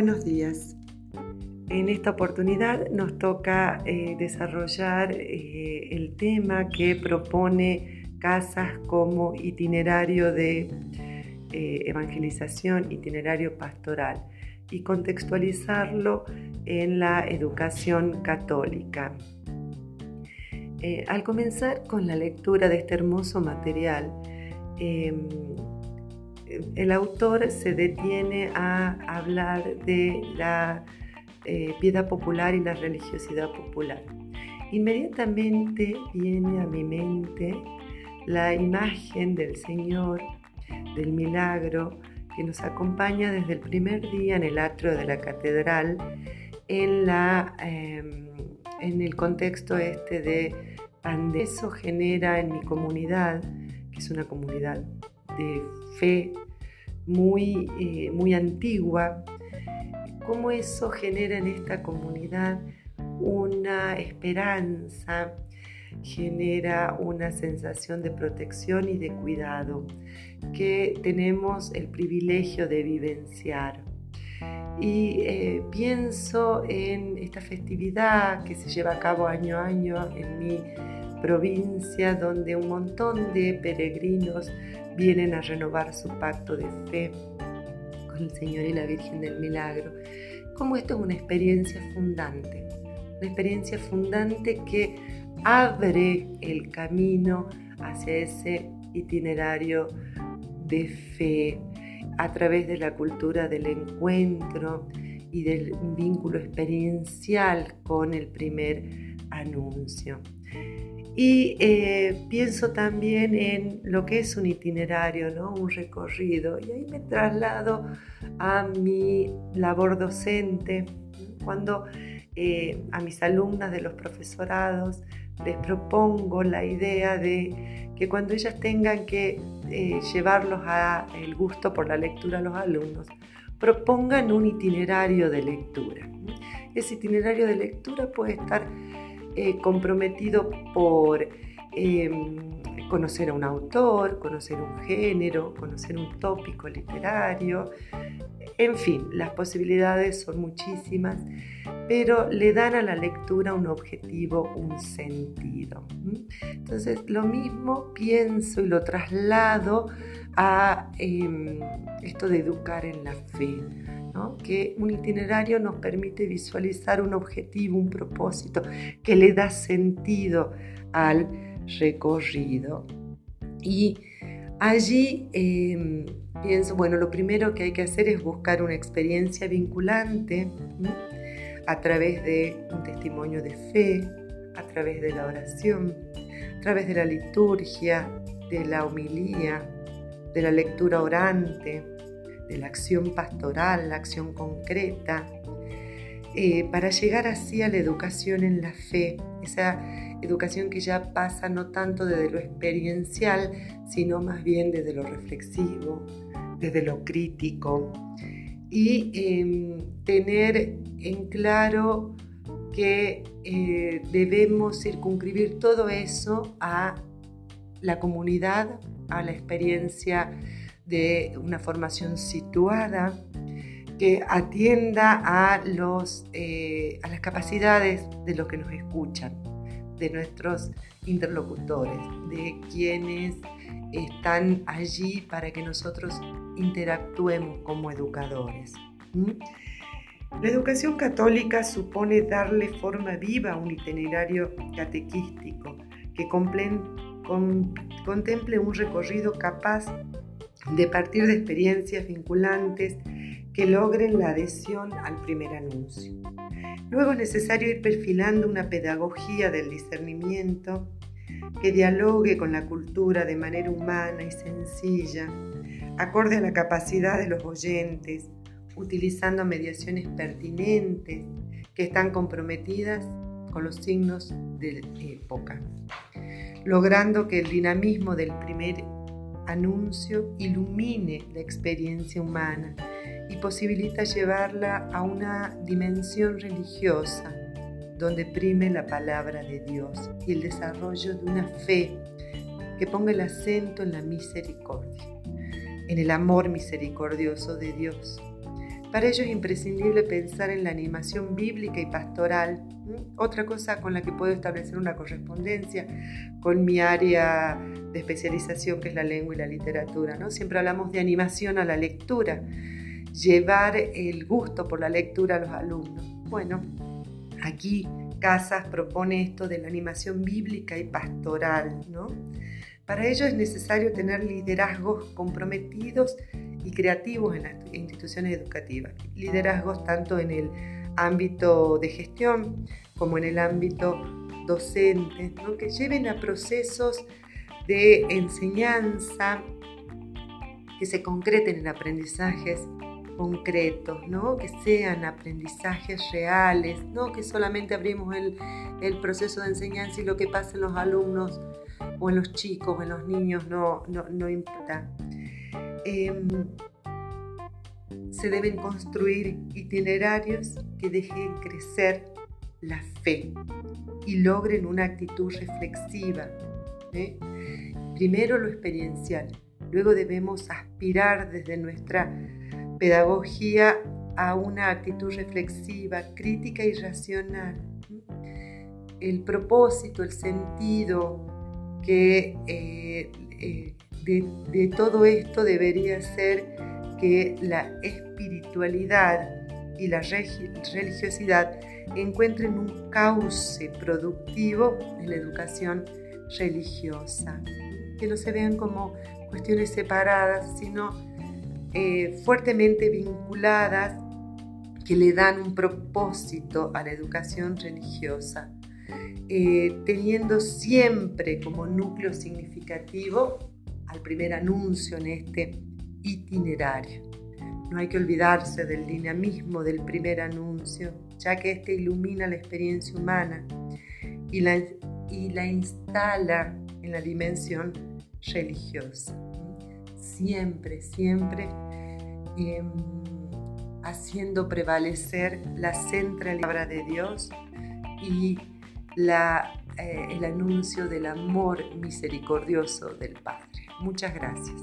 Buenos días. En esta oportunidad nos toca eh, desarrollar eh, el tema que propone Casas como itinerario de eh, evangelización, itinerario pastoral y contextualizarlo en la educación católica. al comenzar con la lectura de este hermoso material, em, el autor se detiene a hablar de la eh, piedad popular y la religiosidad popular. Inmediatamente viene a mi mente la imagen del Señor, del milagro, que nos acompaña desde el primer día en el atrio de la catedral, en, la, em, en el contexto este de pandemia. Eso genera en mi comunidad, que es una comunidad de fe muy, eh, muy antigua, cómo eso genera en esta comunidad una esperanza, genera una sensación de protección y de cuidado que tenemos el privilegio de vivenciar. Y eh, pienso en esta festividad que se lleva a cabo año a año en mi provincia, donde un montón de peregrinos vienen a renovar su pacto de fe con el Señor y la Virgen del Milagro. Como esto es una experiencia fundante, una experiencia fundante que abre el camino hacia ese itinerario de fe a través de la cultura del encuentro y del vínculo experiencial con el primer anuncio. Y eh, pienso también en lo que es un itinerario, ¿no? un recorrido. Y ahí me traslado a mi labor docente, cuando eh, a mis alumnas de los profesorados les propongo la idea de que cuando ellas tengan que eh, llevarlos a el gusto por la lectura a los alumnos, propongan un itinerario de lectura. Ese itinerario de lectura puede estar eh, comprometido por em, conocer a un autor, conocer un género, conocer un tópico literario, en fin, las posibilidades son muchísimas, pero le dan a la lectura un objetivo, un sentido. Entonces, lo mismo pienso y lo traslado a em, esto de educar en la fe que un itinerario nos permite visualizar un objetivo, un propósito que le da sentido al recorrido. Y allí em, pienso, bueno, lo primero que hay que hacer es buscar una experiencia vinculante a través de un testimonio de fe, a través de la oración, a través de la liturgia, de la homilía, de la lectura orante, de la acción pastoral, la acción concreta, eh, para llegar así a la educación en la fe, esa educación que ya pasa no tanto desde lo experiencial, sino más bien desde lo reflexivo, desde lo crítico, y em, tener en claro que eh, debemos circunscribir todo eso a la comunidad, a la experiencia de una formación situada que atienda a, los, eh, a las capacidades de los que nos escuchan, de nuestros interlocutores, de quienes están allí para que nosotros interactuemos como educadores. La educación católica supone darle forma viva a un itinerario catequístico que contemple un recorrido capaz de partir de experiencias vinculantes que logren la adhesión al primer anuncio. Luego es necesario ir perfilando una pedagogía del discernimiento que dialogue con la cultura de manera humana y sencilla, acorde a la capacidad de los oyentes, utilizando mediaciones pertinentes que están comprometidas con los signos de época, logrando que el dinamismo del primer anuncio ilumine la experiencia humana y posibilita llevarla a una dimensión religiosa donde prime la palabra de Dios y el desarrollo de una fe que ponga el acento en la misericordia, en el amor misericordioso de Dios, Para ello es imprescindible pensar en la animación bíblica y pastoral, otra cosa con la que puedo establecer una correspondencia con mi área de especialización que es la lengua y la literatura. ¿no? Siempre hablamos de animación a la lectura, llevar el gusto por la lectura a los alumnos. Bueno, aquí Casas propone esto de la animación bíblica y pastoral. ¿no? Para ello es necesario tener liderazgos comprometidos y creativos en las instituciones educativas. Liderazgos tanto en el ámbito de gestión como en el ámbito docente, que lleven a procesos de enseñanza que se concreten en aprendizajes concretos, ¿no? que sean aprendizajes reales, no que solamente abrimos el, proceso de enseñanza y lo que pasa en los alumnos o en los chicos o en los niños no, no, importa. Em, se deben construir itinerarios que dejen crecer la fe y logren una actitud reflexiva. ¿eh? Primero lo experiencial, luego debemos aspirar desde nuestra pedagogía a una actitud reflexiva, crítica y racional. El propósito, el sentido que eh, eh, de, todo esto debería ser que la espiritualidad y la religiosidad encuentren un cauce productivo en la educación religiosa, que no se vean como cuestiones separadas, sino eh, fuertemente vinculadas que le dan un propósito a la educación religiosa, eh, teniendo siempre como núcleo significativo al primer anuncio en este itinerario. No hay que olvidarse del dinamismo del primer anuncio, ya que éste ilumina la experiencia humana y la, y la instala en la dimensión religiosa siempre, siempre em, haciendo prevalecer la centralidad de Dios y eh, el anuncio del amor misericordioso del Padre. Muchas gracias.